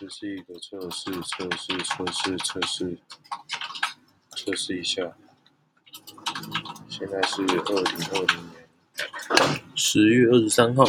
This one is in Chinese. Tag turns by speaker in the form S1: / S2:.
S1: 这是一个测试测试测试测试测试一下。现在是二零二零年。十月二十三号。